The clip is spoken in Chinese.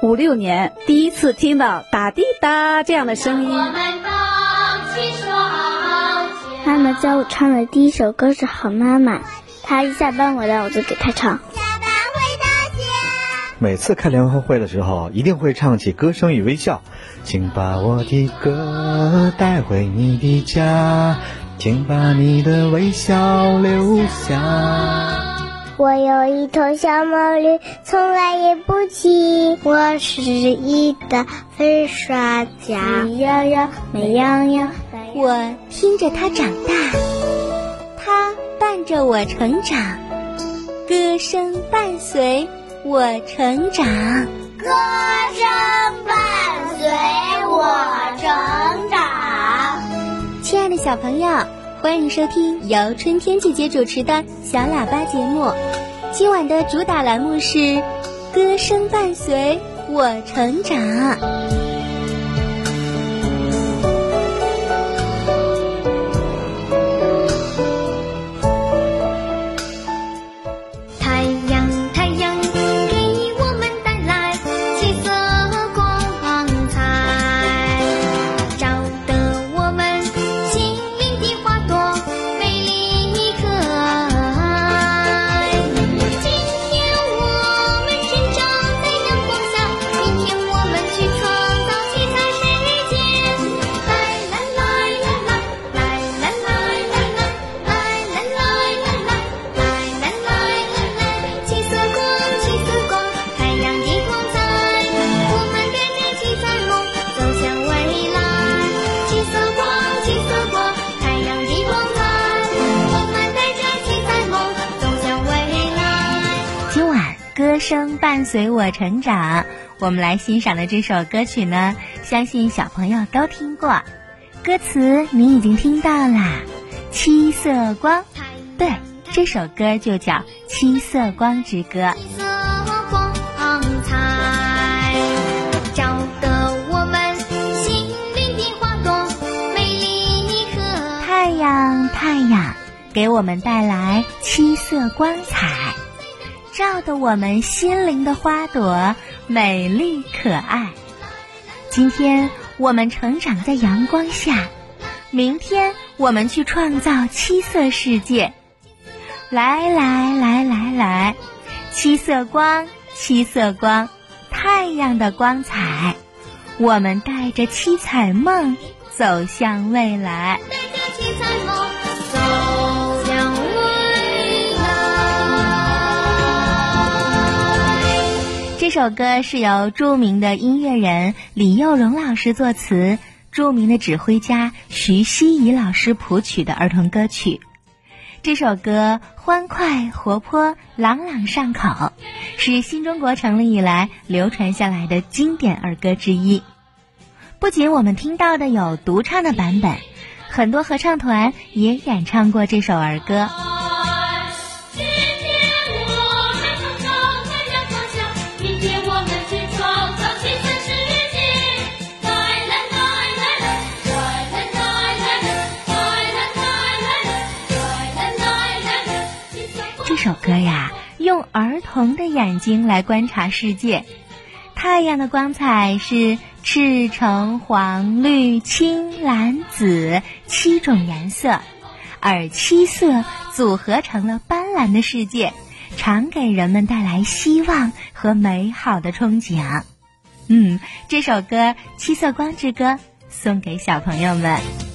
五六年，第一次听到打滴答这样的声音。妈妈教我唱的第一首歌是《好妈妈》，她一下班回来我就给她唱。每次开联欢会的时候，一定会唱起《歌声与微笑》，请把我的歌带回你的家，请把你的微笑留下。我有一头小毛驴，从来也不骑。我是一个粉刷家，喜羊羊，美羊羊。我听着它长大，它伴着我成长，歌声伴随。我成长，歌声伴随我成长。亲爱的小朋友，欢迎收听由春天姐姐主持的小喇叭节目。今晚的主打栏目是《歌声伴随我成长》。声伴随我成长，我们来欣赏的这首歌曲呢，相信小朋友都听过。歌词你已经听到啦，七色光，对，这首歌就叫《七色光之歌》。七色光彩，照得我们心灵的花朵美丽可太阳，太阳，给我们带来七色光彩。照得我们心灵的花朵美丽可爱。今天我们成长在阳光下，明天我们去创造七色世界。来来来来来，七色光，七色光，太阳的光彩。我们带着七彩梦走向未来。带着七彩梦这首歌是由著名的音乐人李幼荣老师作词，著名的指挥家徐熙怡老师谱曲的儿童歌曲。这首歌欢快活泼、朗朗上口，是新中国成立以来流传下来的经典儿歌之一。不仅我们听到的有独唱的版本，很多合唱团也演唱过这首儿歌。首歌呀，用儿童的眼睛来观察世界。太阳的光彩是赤橙黄绿青蓝紫七种颜色，而七色组合成了斑斓的世界，常给人们带来希望和美好的憧憬。嗯，这首歌《七色光之歌》送给小朋友们。